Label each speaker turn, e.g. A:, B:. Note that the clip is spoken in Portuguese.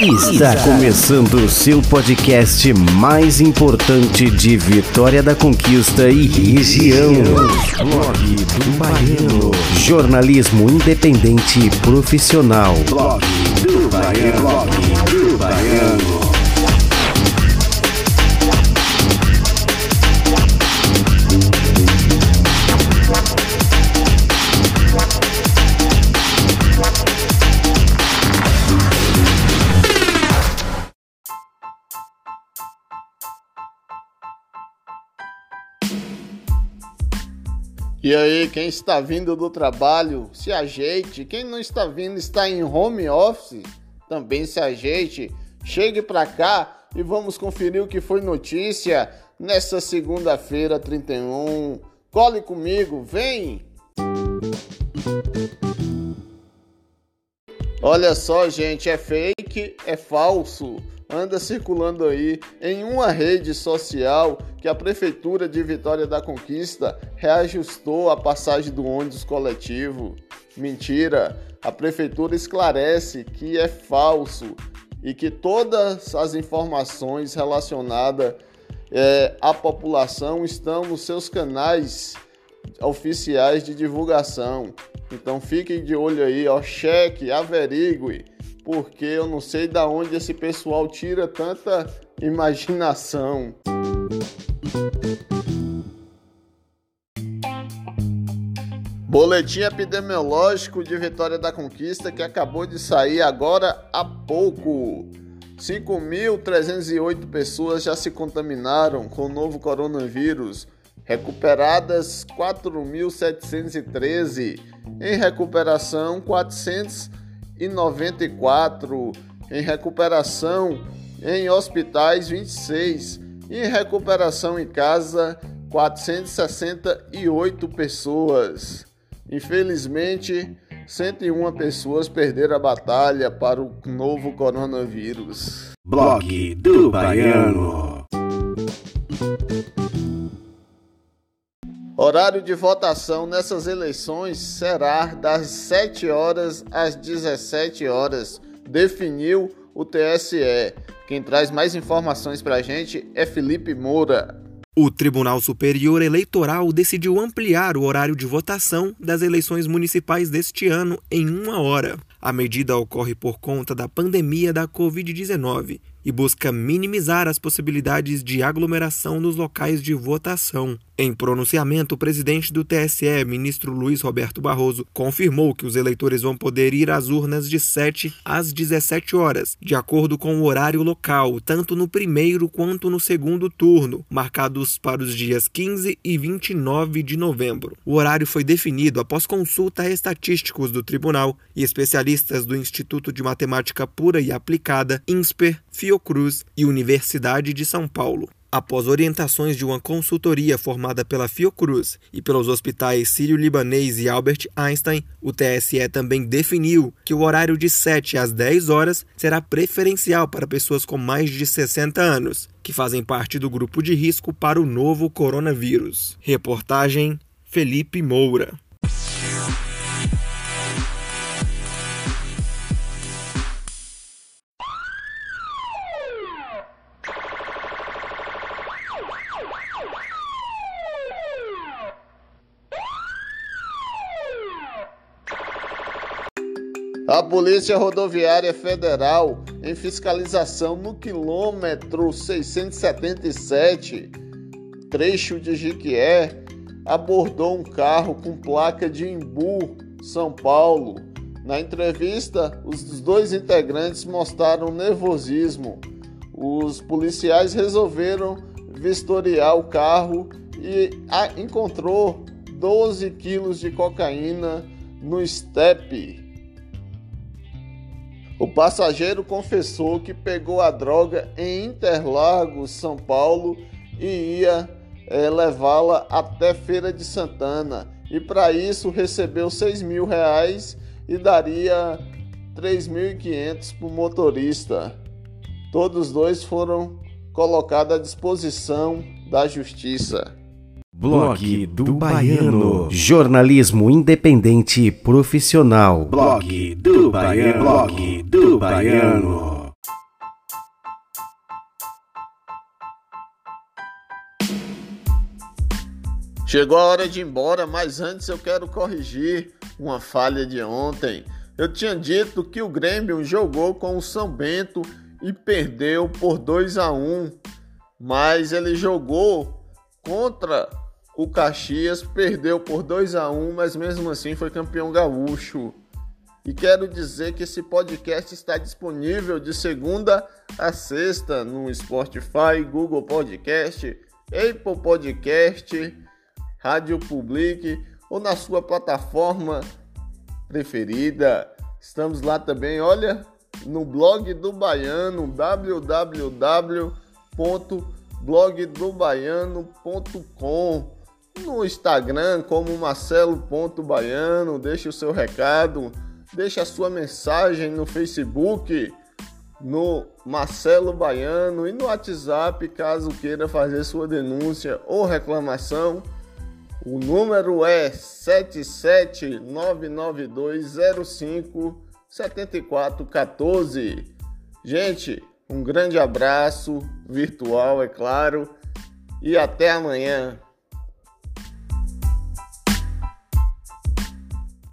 A: Está começando o seu podcast mais importante de Vitória da Conquista e região. Blog do Baiano. Jornalismo independente e profissional. Blog do Baiano.
B: E aí, quem está vindo do trabalho, se ajeite. Quem não está vindo, está em home office, também se ajeite. Chegue para cá e vamos conferir o que foi notícia nessa segunda-feira 31. Cole comigo, vem! Olha só, gente, é fake, é falso anda circulando aí em uma rede social que a Prefeitura de Vitória da Conquista reajustou a passagem do ônibus coletivo. Mentira! A Prefeitura esclarece que é falso e que todas as informações relacionadas é, à população estão nos seus canais oficiais de divulgação. Então fiquem de olho aí, ó, cheque, averigue porque eu não sei da onde esse pessoal tira tanta imaginação. Boletim epidemiológico de Vitória da Conquista que acabou de sair agora há pouco. 5.308 pessoas já se contaminaram com o novo coronavírus. Recuperadas 4.713. Em recuperação, 400 e 94 em recuperação em hospitais 26 e em recuperação em casa 468 pessoas. Infelizmente, 101 pessoas perderam a batalha para o novo coronavírus.
A: Blog do Baiano.
B: Horário de votação nessas eleições será das 7 horas às 17 horas, definiu o TSE. Quem traz mais informações para a gente é Felipe Moura.
C: O Tribunal Superior Eleitoral decidiu ampliar o horário de votação das eleições municipais deste ano em uma hora. A medida ocorre por conta da pandemia da Covid-19 e busca minimizar as possibilidades de aglomeração nos locais de votação. Em pronunciamento, o presidente do TSE, ministro Luiz Roberto Barroso, confirmou que os eleitores vão poder ir às urnas de 7 às 17 horas, de acordo com o horário local, tanto no primeiro quanto no segundo turno, marcados para os dias 15 e 29 de novembro. O horário foi definido após consulta a estatísticos do tribunal e especialistas do Instituto de Matemática Pura e Aplicada, INSPER, Fiocruz e Universidade de São Paulo. Após orientações de uma consultoria formada pela Fiocruz e pelos hospitais Sírio-Libanês e Albert Einstein, o TSE também definiu que o horário de 7 às 10 horas será preferencial para pessoas com mais de 60 anos, que fazem parte do grupo de risco para o novo coronavírus. Reportagem Felipe Moura.
B: A Polícia Rodoviária Federal, em fiscalização no quilômetro 677, trecho de Jiquié, abordou um carro com placa de Imbu, São Paulo. Na entrevista, os dois integrantes mostraram nervosismo. Os policiais resolveram vistoriar o carro e encontrou 12 quilos de cocaína no estepe. O passageiro confessou que pegou a droga em Interlagos, São Paulo, e ia é, levá-la até Feira de Santana. E para isso recebeu 6 mil reais e daria 3.500 para o motorista. Todos dois foram colocados à disposição da justiça.
A: Blog do Baiano. Jornalismo independente e profissional. Blog do Baiano. Blog do Baiano.
B: Chegou a hora de ir embora, mas antes eu quero corrigir uma falha de ontem. Eu tinha dito que o Grêmio jogou com o São Bento e perdeu por 2 a 1, mas ele jogou contra o Caxias, perdeu por 2 a 1, mas mesmo assim foi campeão gaúcho. E quero dizer que esse podcast está disponível de segunda a sexta no Spotify, Google Podcast, Apple Podcast, Rádio Public ou na sua plataforma preferida. Estamos lá também, olha, no blog do Baiano, www.blogdobaiano.com. No Instagram, como marcelo.baiano, deixe o seu recado Deixe a sua mensagem no Facebook, no Marcelo Baiano e no WhatsApp, caso queira fazer sua denúncia ou reclamação. O número é 77992057414. Gente, um grande abraço virtual, é claro, e até amanhã.